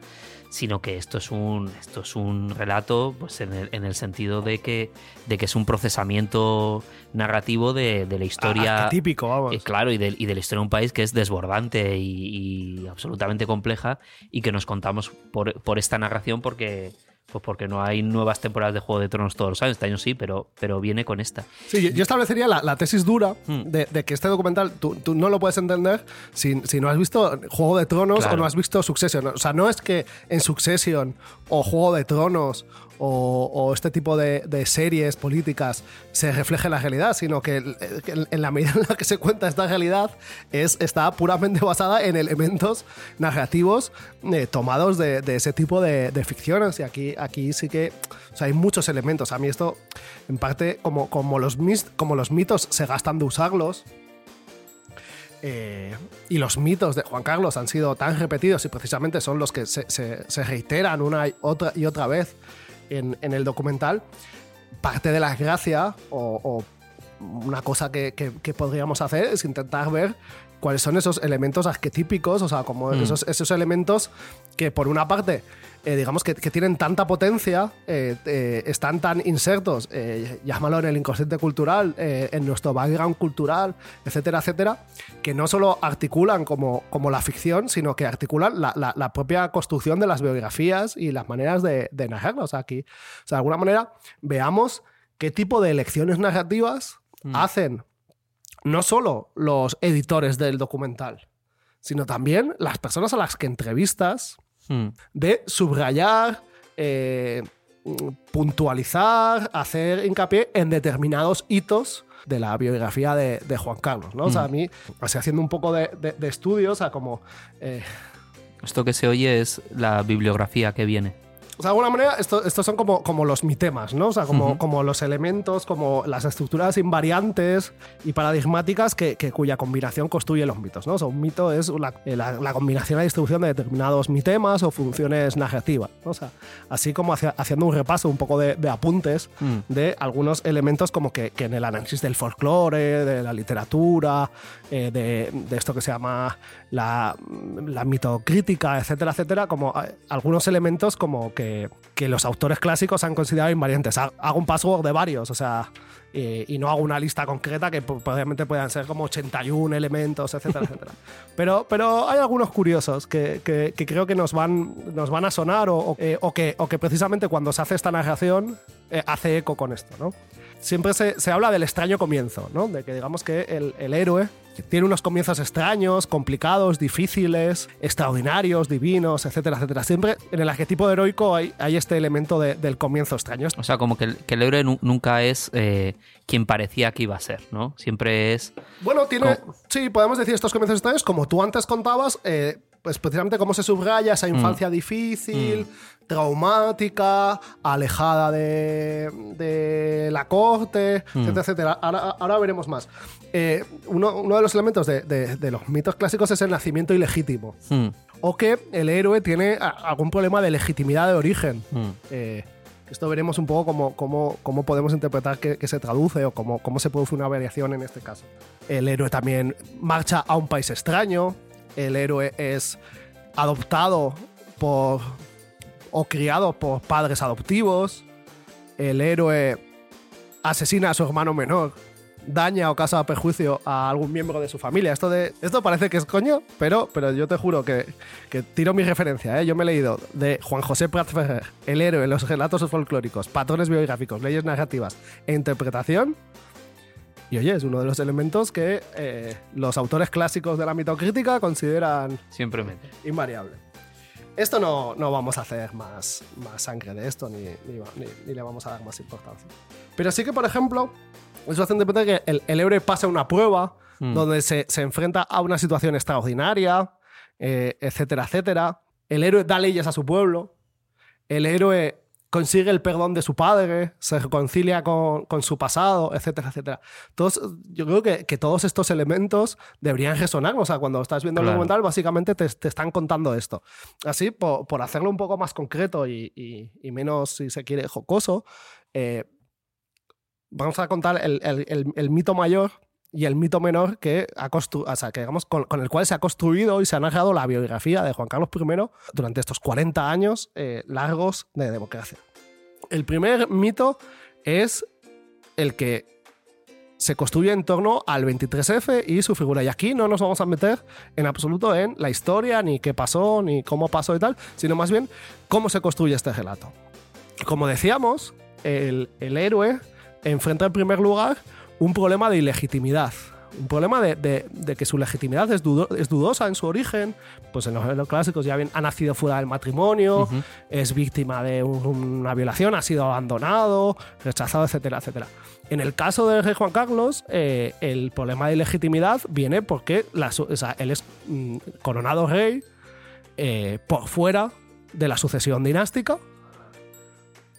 sino que esto es un, esto es un relato, pues en el, en el sentido de que, de que es un procesamiento narrativo de, de la historia. Arquetípico, vamos. Eh, claro, y de, y de la historia de un país que es desbordante y, y absolutamente compleja y que nos contamos por, por esta narración porque, pues porque no hay nuevas temporadas de Juego de Tronos todos los años. Este año sí, pero, pero viene con esta. Sí, yo- yo establecería la, la tesis dura Mm. de, de que este documental tú, tú no lo puedes entender si, si no has visto Juego de Tronos Claro. o no has visto Succession. O sea, no es que en Succession o Juego de Tronos o, este tipo de, series políticas se refleje la realidad, sino que, que en- la medida en la que se cuenta esta realidad es, está puramente basada en elementos narrativos eh, tomados de, ese tipo de, ficciones. Y aquí, aquí sí que hay muchos elementos. A mí esto, en parte, como, como los mitos se gastan de usarlos, eh, y los mitos de Juan Carlos han sido tan repetidos y precisamente son los que se, se- se reiteran una y otra, y otra vez en, en el documental, parte de la gracia o, una cosa que- que podríamos hacer es intentar ver cuáles son esos elementos arquetípicos, o sea, como Mm. esos, esos elementos que por una parte, eh, digamos que, que tienen tanta potencia, eh, eh, están tan insertos, llámalo en el inconsciente cultural, en nuestro background cultural, etcétera, etcétera, que no solo articulan como, como la ficción, sino que articulan la, la- la propia construcción de las biografías y las maneras de, de narrarlo. O sea, aquí, o sea, de alguna manera, veamos qué tipo de elecciones narrativas hacen no solo los editores del documental, sino también las personas a las que entrevistas Mm, de subrayar, eh, puntualizar, hacer hincapié en determinados hitos de la biografía de, de Juan Carlos, ¿no? O sea, a mí, así haciendo un poco de, de, de estudio, o sea, como... eh, Esto que se oye es la bibliografía que viene. O sea, de alguna manera, esto- estos son como, como los mitemas, ¿no? O sea, como, como los elementos, como las estructuras invariantes y paradigmáticas que, que- cuya combinación construye los mitos, ¿no? O sea, un mito es la, eh, la- la combinación y distribución de determinados mitemas o funciones narrativas, ¿no? O sea, así como hacia- haciendo un repaso, un poco de, de apuntes Mm. de algunos elementos como que, que en el análisis del folclore, de la literatura, eh, de, de esto que se llama la, la mitocrítica, etcétera, etcétera, como eh, algunos elementos como que, que los autores clásicos han considerado invariantes. Ha- Hago un password de varios, o sea, eh, y no hago una lista concreta que probablemente puedan ser como 81 elementos, etcétera, etcétera. Pero, pero hay algunos curiosos que, que- que creo que nos van, nos van a sonar o, o, eh, o que, o que precisamente cuando se hace esta narración eh, hace eco con esto, ¿no? Siempre se, se habla del extraño comienzo, ¿no? De que digamos que el, el héroe tiene unos comienzos extraños, complicados, difíciles, extraordinarios, divinos, etcétera, etcétera. Siempre en el arquetipo heroico hay, hay este elemento de- del comienzo extraño. O sea, como que el, que el héroe nu- nunca es eh, quien parecía que iba a ser, ¿no? Siempre es. Bueno, tiene. Sí, podemos decir estos comienzos extraños, como tú antes contabas, eh, pues precisamente cómo se subraya esa infancia difícil, traumática, alejada de, de la corte, etcétera, etcétera. Ahora, ahora veremos más. Eh, uno, uno de los elementos de, de- de los mitos clásicos es el nacimiento ilegítimo. Mm, O que el héroe tiene algún problema de legitimidad de origen. mm. Eh, esto veremos un poco cómo, cómo, cómo podemos interpretar que, que se traduce o cómo, cómo se produce una variación en este caso. El héroe también marcha a un país extraño. El héroe es adoptado por o criado por padres adoptivos. El héroe asesina a su hermano menor. Daña o causa perjuicio a algún miembro de su familia. Esto, de, esto parece que es coño, pero, pero yo te juro que, que tiro mi referencia. ¿eh? Yo me he leído de Juan José Prat Ferrer, El héroe, los relatos folclóricos, patrones biográficos, leyes narrativas e interpretación. Y oye, es uno de los elementos que eh, los autores clásicos de la mitocrítica consideran Siempre invariable. Esto no, no vamos a hacer más, más sangre de esto, ni, ni, va- ni- ni le vamos a dar más importancia. Pero sí que, por ejemplo, es bastante importante que el, el héroe pase una prueba Mm. donde se, se enfrenta a una situación extraordinaria, eh, etcétera, etcétera. El héroe da leyes a su pueblo. El héroe consigue el perdón de su padre, se reconcilia con, con su pasado, etcétera, etcétera. Todos, yo creo que, que todos estos elementos deberían resonar. O sea, cuando estás viendo el documental, básicamente te, te están contando esto. Así, por, por hacerlo un poco más concreto y, y- y menos, si se quiere, jocoso, eh, vamos a contar el, el- el- el mito mayor y el mito menor que, ha o sea, que digamos, con, con el cual se ha construido y se ha narrado la biografía de Juan Carlos I durante estos 40 años eh, largos de democracia. El primer mito es el que se construye en torno al 23F y su figura. Y aquí no nos vamos a meter en absoluto en la historia, ni qué pasó, ni cómo pasó y tal, sino más bien cómo se construye este relato. Como decíamos, el, el héroe enfrenta en primer lugar un problema de ilegitimidad. Un problema de, de- de que su legitimidad es, dudo- es dudosa en su origen. Pues en los, en los clásicos ya bien ha nacido fuera del matrimonio, es víctima de un- una violación, ha sido abandonado, rechazado, etcétera, etcétera. En el caso del rey Juan Carlos, eh, el problema de ilegitimidad viene porque la su- o sea, él es mm, coronado rey eh, por fuera de la sucesión dinástica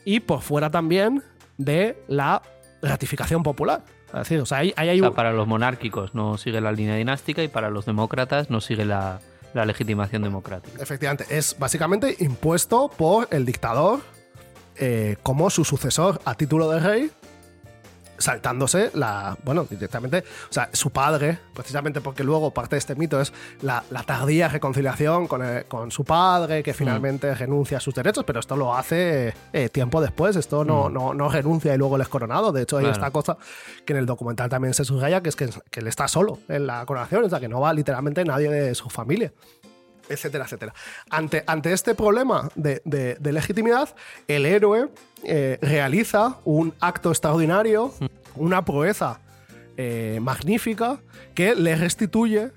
y por fuera también de la ratificación popular. Decir, o sea, ahí, ahí hay O sea, un- para los monárquicos no sigue la línea dinástica y para los demócratas no sigue la, la legitimación democrática. Efectivamente, es básicamente impuesto por el dictador eh, como su sucesor a título de rey, saltándose la. Bueno, directamente. O sea, su padre, precisamente porque luego parte de este mito es la, la tardía reconciliación con, el- con su padre, que finalmente renuncia a sus derechos, pero esto lo hace eh, tiempo después. Esto no, no, no renuncia y luego él es coronado. De hecho, hay Claro. esta cosa que en el documental también se subraya, que es que, que él está solo en la coronación, o sea, que no va literalmente nadie de su familia etcétera, etcétera. Ante, ante este problema de, de- legitimidad, el héroe eh, realiza un acto extraordinario, una proeza eh, magnífica que le restituye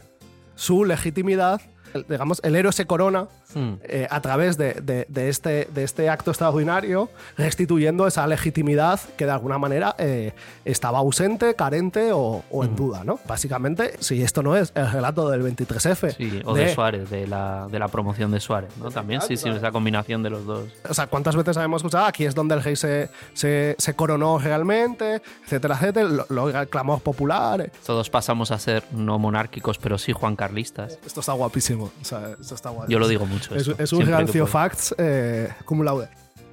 su legitimidad. Digamos, el héroe se corona Hmm. eh, a través de, de- de este, de este acto extraordinario, restituyendo esa legitimidad que de alguna manera eh, estaba ausente, carente o, o en duda. ¿no? Básicamente, si esto no es el relato del 23F, Sí, o de, Suárez, de la, de la promoción de Suárez, ¿no? También, sí, sí, esa combinación de los dos. O sea, ¿cuántas veces hemos escuchado? Aquí es donde el rey se, se, se coronó realmente, etcétera, etcétera, lo, lo- el clamor popular. eh. Todos pasamos a ser no monárquicos, pero sí juancarlistas. Esto está guapísimo. O sea, esto está guapísimo. Yo lo digo mucho. Es, esto, es un rancio facts eh, cum laude.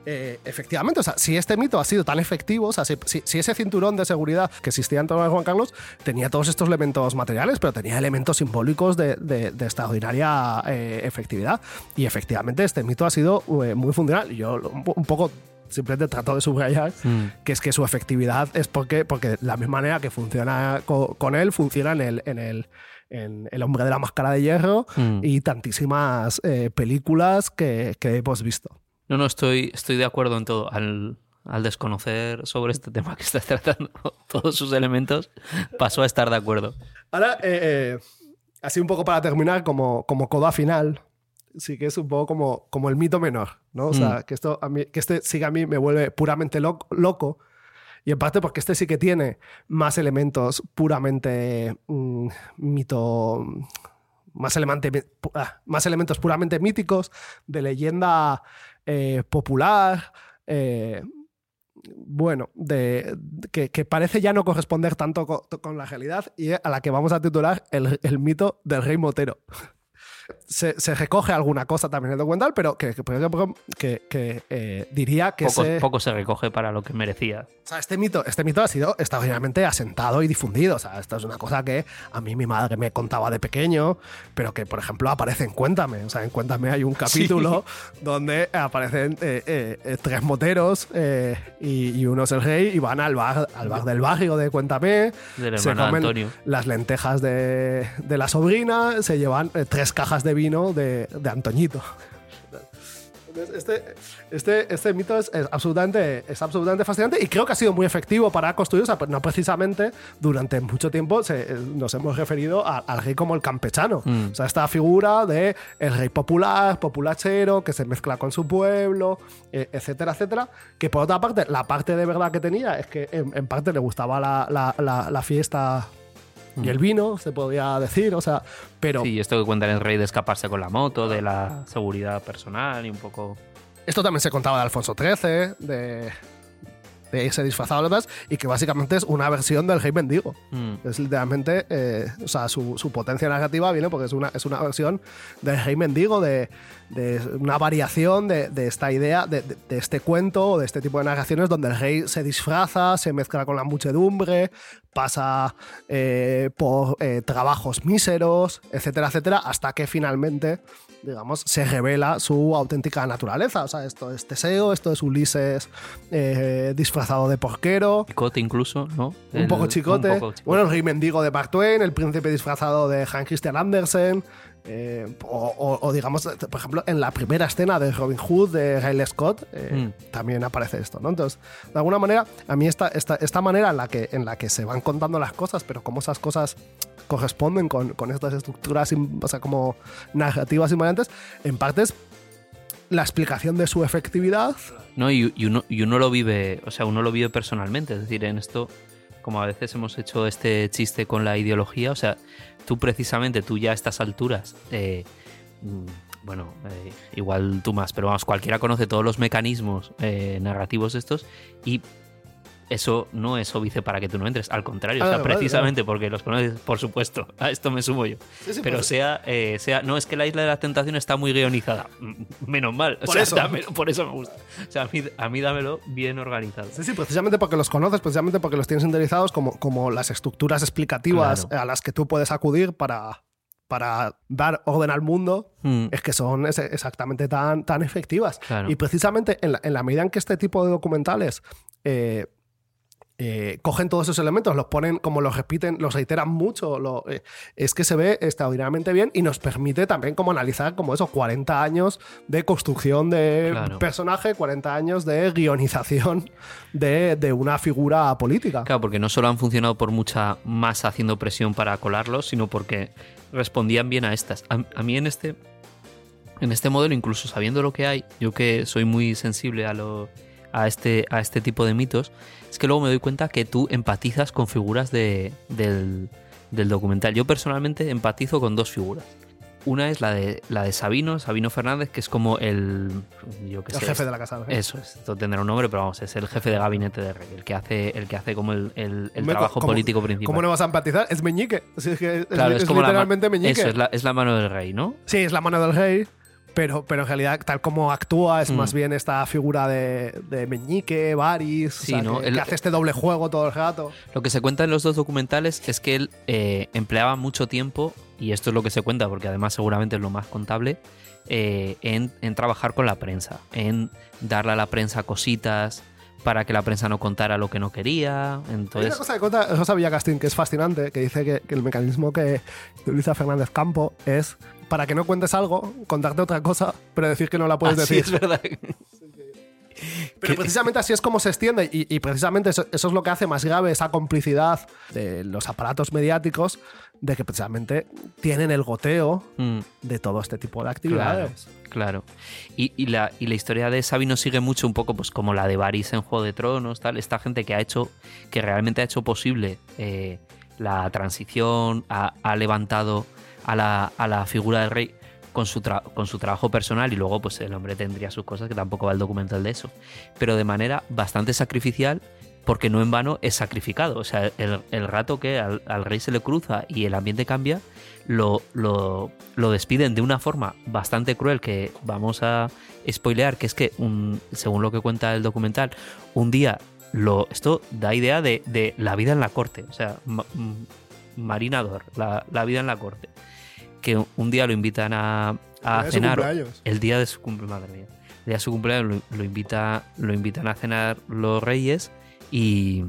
Eh, efectivamente, o sea, si este mito ha sido tan efectivo, o sea, si, si- ese cinturón de seguridad que existía en torno a Juan Carlos tenía todos estos elementos materiales, pero tenía elementos simbólicos de, de- de extraordinaria eh, efectividad. Y efectivamente, este mito ha sido eh, muy funcional. Yo un poco simplemente trato de subrayar Mm. que es que su efectividad es porque, porque la misma manera que funciona co- con, él, funciona en el, en el, en El hombre de la máscara de hierro Mm. y tantísimas eh, películas que, que hemos visto. No, no, estoy, estoy de acuerdo en todo. Al, al desconocer sobre este tema que estás tratando, todos sus elementos, pasó a estar de acuerdo. Ahora, eh, eh, así un poco para terminar, como, como coda final, sí que es un poco como, como el mito menor, ¿no? O sea, Mm. que, esto a mí, que este sí que a mí me vuelve puramente loco, loco. Y en parte porque este sí que tiene más elementos puramente mm, mito. Más, pu- ah, más elementos puramente míticos, de leyenda eh, popular. eh, bueno, de, de- que, que parece ya no corresponder tanto co- con, la realidad y a la que vamos a titular el, el mito del rey Motero. Se, se recoge alguna cosa también en el documental, pero que, que, que- que, eh, diría que Poco, ese- poco se recoge para lo que merecía. o sea, este mito, este mito ha sido extraordinariamente asentado y difundido. O sea, esto es una cosa que a mí mi madre me contaba de pequeño, pero que, por ejemplo, aparece en Cuéntame. O sea, en Cuéntame hay un capítulo donde aparecen eh, eh, eh, tres moteros eh, y, y uno es el rey y van al bar, al bar del barrio de Cuéntame. Del se comen Antonio. las lentejas de, de la sobrina, se llevan eh, tres cajas de vino de, de Antoñito. Este, este, este mito es, es absolutamente, es absolutamente fascinante y creo que ha sido muy efectivo para construir, o sea, no precisamente durante mucho tiempo se- eh, nos hemos referido a- al rey como el campechano. Mm. O sea, esta figura de el rey popular, populachero, que se mezcla con su pueblo, eh, etcétera, etcétera. Que por otra parte, la parte de verdad que tenía es que en, en parte le gustaba la, la- la- la fiesta y el vino, se podría decir, o sea, pero Sí, esto que cuentan el rey de escaparse con la moto, de la seguridad personal y un poco. Esto también se contaba de Alfonso XIII, de, de ese disfrazado los demás, y que básicamente es una versión del rey mendigo. Mm. Es literalmente, eh, o sea, su, su potencia narrativa viene porque es una, es una versión del rey mendigo, de, de una variación de, de esta idea, de, de- de este cuento o de este tipo de narraciones donde el rey se disfraza, se mezcla con la muchedumbre, pasa eh, por eh, trabajos míseros, etcétera, etcétera, hasta que finalmente, digamos, se revela su auténtica naturaleza. O sea, esto es Teseo, esto es Ulises eh, disfrazado de porquero. Chicote incluso, ¿no? Un El- poco chicote. un poco chicote. Bueno, el rey mendigo de Mark Twain, el príncipe disfrazado de Hans Christian Andersen. eh, o, o- o digamos, por ejemplo, en la primera escena de Robin Hood de Riley Scott eh, también aparece esto, ¿no? Entonces, de alguna manera, a mí esta, esta, esta manera en la, que, en la que se van contando las cosas, pero cómo esas cosas corresponden con, con estas estructuras, o sea, como narrativas invariantes, en parte es la explicación de su efectividad. No, y, y uno, y uno lo vive, o sea, uno lo vive personalmente. Es decir, en esto, como a veces hemos hecho este chiste con la ideología, o sea, tú precisamente, tú ya a estas alturas, eh, mm, bueno, eh, igual tú más, pero vamos, cualquiera conoce todos los mecanismos eh, narrativos estos y eso no es óbice para que tú no entres, al contrario, Ah, o sea, vale, precisamente porque los conoces, por supuesto, a esto me sumo yo. Sí, sí, pero pues- sea, eh, sea, no es que la isla de la tentación está muy guionizada, menos mal, o Por sea, eso. dámelo, por eso me gusta. O sea, a mí, a mí dámelo bien organizado. Sí, sí, precisamente porque los conoces, precisamente porque los tienes interiorizados como, como las estructuras explicativas Claro. a las que tú puedes acudir para, para dar orden al mundo, Mm. es que son exactamente tan, tan efectivas. Claro. Y precisamente en la, en la medida en que este tipo de documentales eh, eh, cogen todos esos elementos, los ponen como los repiten, los reiteran mucho, lo- eh, es que se ve extraordinariamente bien y nos permite también como analizar como esos 40 años de construcción de Claro. personaje, 40 años de guionización de, de una figura política. Claro, porque no solo han funcionado por mucha masa haciendo presión para colarlos, sino porque respondían bien a estas. A, a mí en este en este modelo, incluso sabiendo lo que hay, yo que soy muy sensible a lo a este, a este tipo de mitos, es que luego me doy cuenta que tú empatizas con figuras de, del, del documental. Yo personalmente empatizo con dos figuras. Una es la de la de Sabino, Sabino Fernández, que es como el yo el jefe de la casa. ¿no? Eso, esto tendrá un nombre, pero vamos, es el jefe de gabinete de Rey, el que hace, el que hace como el, el, el Hombre, trabajo ¿cómo- político principal. ¿Cómo no vas a empatizar? Es Meñique. Es, que es- Claro, es es, como la ma- literalmente Meñique. Eso, es la, es la mano del rey, ¿no? Sí, es la mano del rey, pero, pero en realidad, tal como actúa, es Mm. más bien esta figura de, de Meñique, Varys, Sí, o sea, ¿no? que, El- que hace este doble juego todo el rato. Lo que se cuenta en los dos documentales es que él eh, empleaba mucho tiempo, y esto es lo que se cuenta, porque además seguramente es lo más contable, eh, en, en trabajar con la prensa, en darle a la prensa cositas para que la prensa no contara lo que no quería. Hay Entonces, una cosa que cuenta Rosa Villacastín que es fascinante, que dice que, que el mecanismo que utiliza Fernández Campo es para que no cuentes algo, contarte otra cosa, pero decir que no la puedes así decir. es verdad. Pero precisamente así es como se extiende y, y precisamente eso, eso es lo que hace más grave esa complicidad de los aparatos mediáticos de que precisamente tienen el goteo Mm. de todo este tipo de Claro, actividades. claro. Y, y la, y la historia de Sabino sigue mucho un poco pues como la de Varys en Juego de Tronos, tal. Esta gente que ha hecho, que realmente ha hecho posible eh, la transición, ha, ha levantado a la, a la figura del rey con su, tra- con su trabajo personal y luego pues el hombre tendría sus cosas, que tampoco va el documental de eso. Pero de manera bastante sacrificial porque no en vano es sacrificado. O sea, el, el rato que al, al rey se le cruza y el ambiente cambia, lo, lo, lo despiden de una forma bastante cruel que vamos a spoilear, que es que, un, según lo que cuenta el documental, un día lo, esto da idea de, de la vida en la corte, o sea, ma- marinador, la, la vida en la corte. Que un día lo invitan a, a cenar el día de su cumpleaños, madre mía. El día de su cumpleaños lo, lo invita, lo invitan a cenar los reyes y,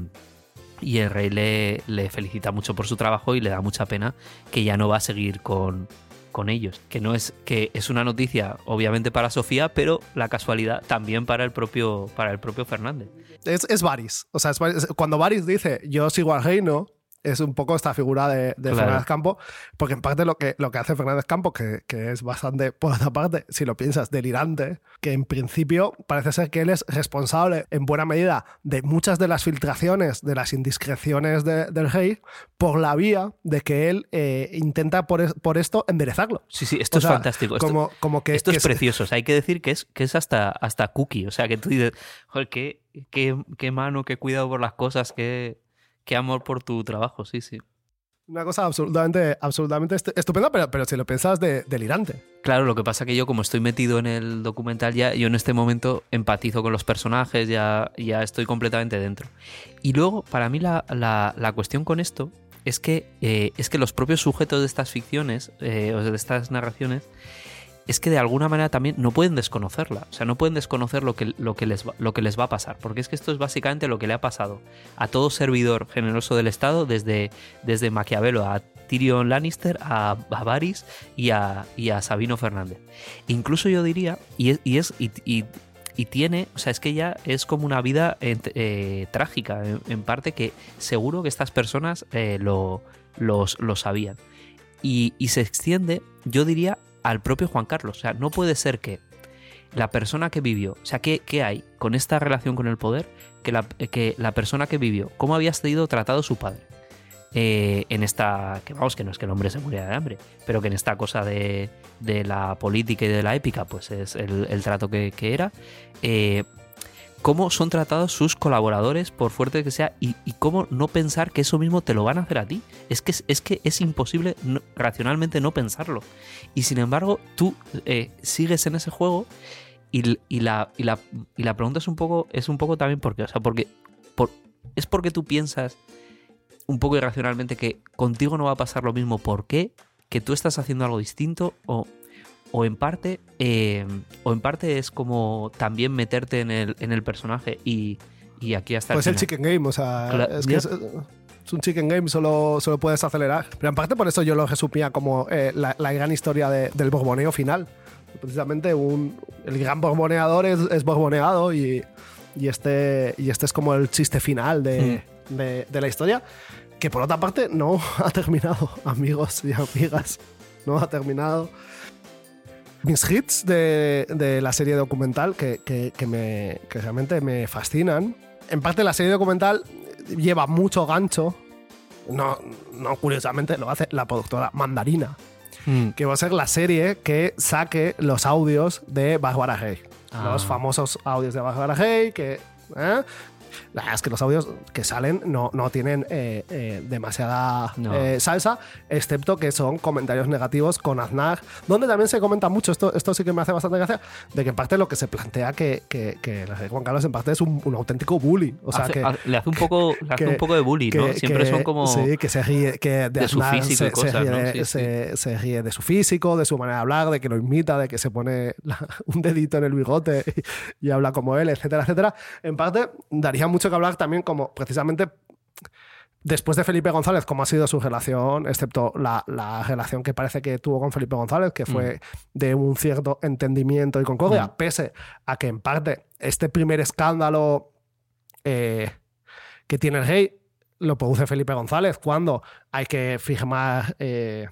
el rey le, felicita mucho por su trabajo y le da mucha pena que ya no va a seguir con, con ellos. Que no es, que es una noticia, obviamente, para Sofía, pero la casualidad también para el propio, para el propio Fernández. Es, es Varys. O sea, cuando Varys dice yo sigo al reino, es un poco esta figura de, de Claro. Fernández Campo, porque en parte lo que, lo que hace Fernández Campo, que, que es bastante, por otra parte, si lo piensas, delirante, que en principio parece ser que él es responsable en buena medida de muchas de las filtraciones, de las indiscreciones de- del rey, por la vía de que él eh, intenta por, es- por esto enderezarlo. Sí, sí, esto O es sea, fantástico. Esto, como, como que, esto que es precioso. O sea, hay que decir que es, que es hasta, hasta cookie. O sea, que tú dices, joder, qué, qué, qué mano, qué cuidado por las cosas, qué, qué amor por tu trabajo. Sí, sí. Una cosa absolutamente, absolutamente estu- estupenda, pero, pero si lo piensas, de, delirante. Claro, lo que pasa que yo, como estoy metido en el documental ya, yo en este momento empatizo con los personajes, ya, ya estoy completamente dentro. Y luego, para mí, la, la- la cuestión con esto es que, eh, es que los propios sujetos de estas ficciones, eh, o de estas narraciones, es que de alguna manera también no pueden desconocerla. O sea, no pueden desconocer lo que, lo que, les, va, lo que les va a pasar. Porque es que esto es básicamente lo que le ha pasado a todo servidor generoso del Estado, desde, desde Maquiavelo a Tyrion Lannister, a, a Varys y a, y a Sabino Fernández. Incluso yo diría, y es, y, es, y, y- tiene, o sea, es que ya es como una vida eh, trágica, en, en parte que seguro que estas personas eh, lo, los- lo sabían. Y, y se extiende, yo diría, al propio Juan Carlos. O sea, no puede ser que la persona que vivió, o sea, ¿qué, qué hay con esta relación con el poder? Que la, que la persona que vivió, ¿cómo había sido tratado su padre? Eh, en esta, que vamos, que no es que el hombre se muriera de hambre, pero que en esta cosa de, de la política y de la épica, pues es el, el trato que, que era. Eh, cómo son tratados sus colaboradores, por fuerte que sea, y, cómo no pensar que eso mismo te lo van a hacer a ti. Es que es, que es imposible no- racionalmente no pensarlo. Y sin embargo, tú eh, sigues en ese juego y, y la, y, la, y la pregunta es un poco, es un poco también porque, o sea, porque por, es porque tú piensas un poco irracionalmente que contigo no va a pasar lo mismo. ¿Por qué? Que tú estás haciendo algo distinto o, o en parte eh, o en parte es como también meterte en el, en el personaje y, y aquí hasta Pues el final. chicken game, o sea, Cla- es que es, es un chicken game, solo, solo puedes acelerar. Pero en parte por eso yo lo resumía como eh, la, la gran historia de- del borboneo final. Precisamente un, el gran borboneador es, es borboneado y, y, este, y este es como el chiste final de, Hmm. de- de la historia, que por otra parte no ha terminado, amigos y amigas. No ha terminado. Mis hits de, de la serie documental que, que, que me, que realmente me fascinan. En parte la serie documental lleva mucho gancho. No, no curiosamente lo hace la productora Mandarina, Mm. que va a ser la serie que saque los audios de Bárbara Rey. Ah. Los famosos audios de Bárbara Rey, que... ¿eh? La verdad es que los audios que salen no, no tienen eh, eh, demasiada No. eh, salsa, excepto que son comentarios negativos con Aznar, donde también se comenta mucho, esto, esto sí que me hace bastante gracia, de que en parte lo que se plantea que, que, Juan Carlos en parte es un, un auténtico bully. O sea, Hace- que, le hace un poco, le hace un poco de bully, ¿no? Siempre son como. Sí, que se ríe, que de, de su físico se, cosas, se ríe, ¿no? de- Sí, se- se ríe de su físico, de su manera de hablar, de que lo imita, de que se pone la- un dedito en el bigote y, y habla como él, etcétera, etcétera. En parte, daría mucho que hablar también como precisamente después de Felipe González, cómo ha sido su relación, excepto la, la relación que parece que tuvo con Felipe González, que fue de un cierto entendimiento y concordia, Mm. pese a que en parte este primer escándalo eh, que tiene el rey lo produce Felipe González cuando hay que firmar eh,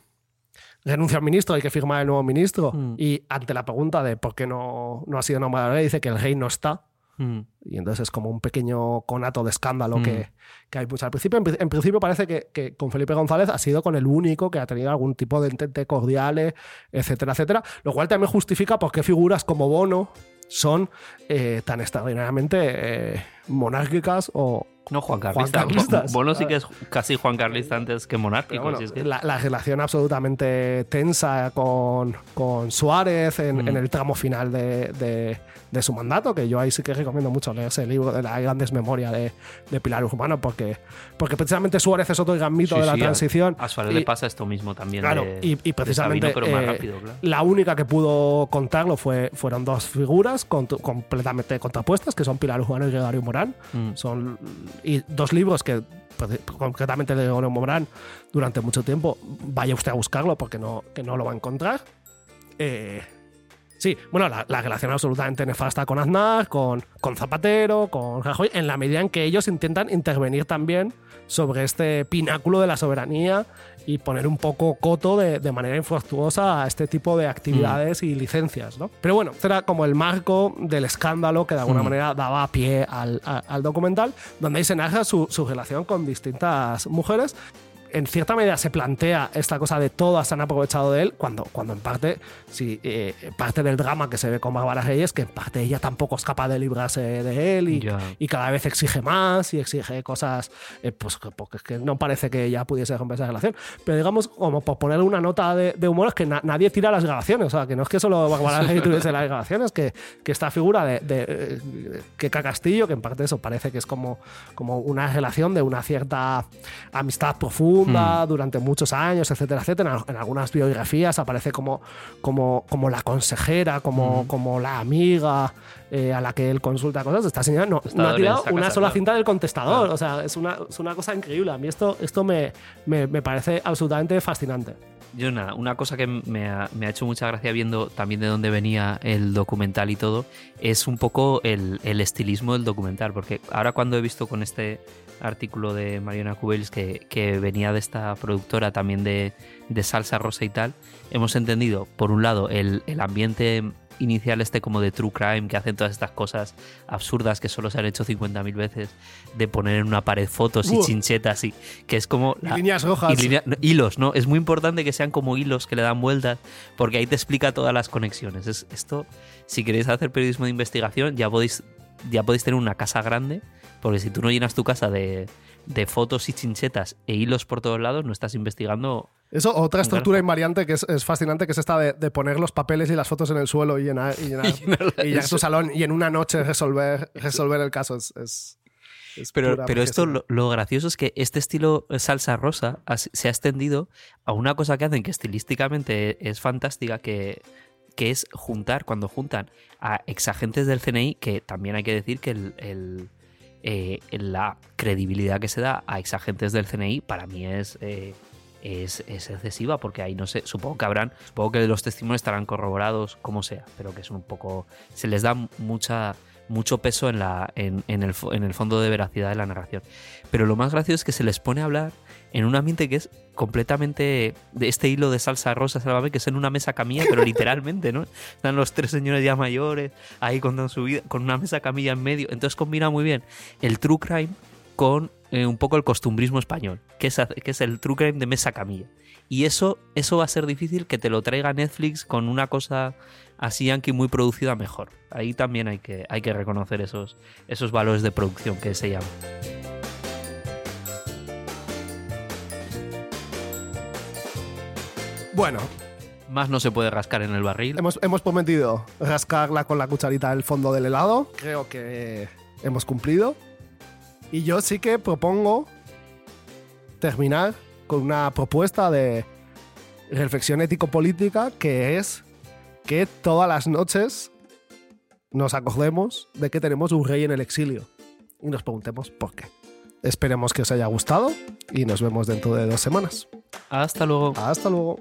renuncia al ministro, hay que firmar el nuevo ministro Mm. y ante la pregunta de por qué no, no ha sido nombrado rey dice que el rey no está Mm. y entonces es como un pequeño conato de escándalo Mm. que, que hay. Al principio, en, pri- en principio parece que, que con Felipe González ha sido con el único que ha tenido algún tipo de entente cordial, etcétera, etcétera. Lo cual también justifica por qué figuras como Bono son eh, tan extraordinariamente eh, monárquicas o... No, Juan Carlista. Juancarlistas. Bono sí que es casi Juan Carlista antes que monárquico. bueno, si es que- la, la relación absolutamente tensa con, con Suárez en, Mm. en el tramo final de, de- de su mandato, que yo ahí sí que recomiendo mucho leerse el libro de las grandes memorias de, de Pilar Urbano, porque, porque precisamente Suárez es otro gran mito Sí, de la sí, transición. A Suárez Y- le pasa esto mismo también. Claro, y, precisamente Sabino, eh, rápido, claro. la única que pudo contarlo fue, fueron dos figuras completamente contrapuestas, que son Pilar Urbano y Gregorio Morán. Mm. Son y dos libros que pues, concretamente de Gregorio Morán durante mucho tiempo. Vaya usted a buscarlo porque no, que no lo va a encontrar. Eh, sí, bueno, la, la relación absolutamente nefasta con Aznar, con, con Zapatero, con Rajoy, en la medida en que ellos intentan intervenir también sobre este pináculo de la soberanía y poner un poco coto de, de manera infructuosa a este tipo de actividades y licencias, ¿no? Pero bueno, este era como el marco del escándalo que de alguna Mm. manera daba pie al, a- al documental, donde ahí se narra su, su relación con distintas mujeres. En cierta medida se plantea esta cosa de todas han aprovechado de él, cuando, cuando en parte, sí, eh, parte del drama que se ve con Bárbara Reyes, que en parte ella tampoco es capaz de librarse de él y, y cada vez exige más y exige cosas, eh, pues que- porque es que no parece que ella pudiese romper esa relación. Pero digamos, como por poner una nota de, de humor, es que na- nadie tira las grabaciones, o sea, que no es que solo Bárbara Reyes tuviese las grabaciones, que, que esta figura de, de eh, Queca Castillo, que en parte eso parece que es como, como una relación de una cierta amistad profunda durante muchos años, etcétera, etcétera. En, algunas biografías aparece como, como, como la consejera, como, como la amiga eh, a la que él consulta cosas. Esta señora no, ha tirado una sola claro. cinta del contestador. Claro. O sea, es una, es una cosa increíble. A mí esto, esto me, me, me parece absolutamente fascinante. Yo nada, una cosa que me ha, me ha hecho mucha gracia viendo también de dónde venía el documental y todo, es un poco el, el estilismo del documental, porque ahora cuando he visto con este artículo de Mariana Cubells que, que venía de esta productora también de, de salsa rosa y tal, hemos entendido, por un lado, el, el ambiente inicial este como de true crime, que hacen todas estas cosas absurdas que solo se han hecho 50.000 veces, de poner en una pared fotos y Uh. chinchetas y que es como... Y líneas rojas. y no, hilos, ¿no? Es muy importante que sean como hilos que le dan vueltas, porque ahí te explica todas las conexiones. Es, esto, si queréis hacer periodismo de investigación, ya podéis, ya podéis tener una casa grande, porque si tú no llenas tu casa de, de fotos y chinchetas e hilos por todos lados, no estás investigando. Eso, otra estructura invariante que es, es fascinante, que es esta de, de poner los papeles y las fotos en el suelo y llenar, y llenar, y llenar tu salón y en una noche resolver, resolver el caso. Es, es- es Pero, pero esto lo, lo gracioso es que este estilo salsa rosa se ha extendido a una cosa que hacen que estilísticamente es fantástica, que, que es juntar, cuando juntan a exagentes del CNI, que también hay que decir que el, el, eh, la credibilidad que se da a exagentes del CNI para mí es... eh, es, es excesiva porque ahí no sé, supongo que habrán, supongo que los testimonios estarán corroborados como sea, pero que son un poco, se les da mucha mucho peso en, la, en, el, en el fondo de veracidad de la narración. Pero lo más gracioso es que se les pone a hablar en un ambiente que es completamente de este hilo de salsa rosa, sálvame, que es en una mesa camilla, pero literalmente, ¿no? Están los tres señores ya mayores ahí contando su vida, con una mesa camilla en medio. Entonces combina muy bien el true crime con eh, un poco el costumbrismo español, que es, que es el true crime de mesa camilla. Y eso, eso va a ser difícil que te lo traiga Netflix con una cosa así yankee muy producida mejor. Ahí también hay que, hay que reconocer esos, esos valores de producción que se llaman. Bueno, Más no se puede rascar en el barril. hemos, hemos prometido rascarla con la cucharita del fondo del helado. Creo que hemos cumplido. Y yo sí que propongo terminar con una propuesta de reflexión ético-política que es que todas las noches nos acordemos de que tenemos un rey en el exilio y nos preguntemos por qué. Esperemos que os haya gustado y nos vemos dentro de dos semanas. Hasta luego. Hasta luego.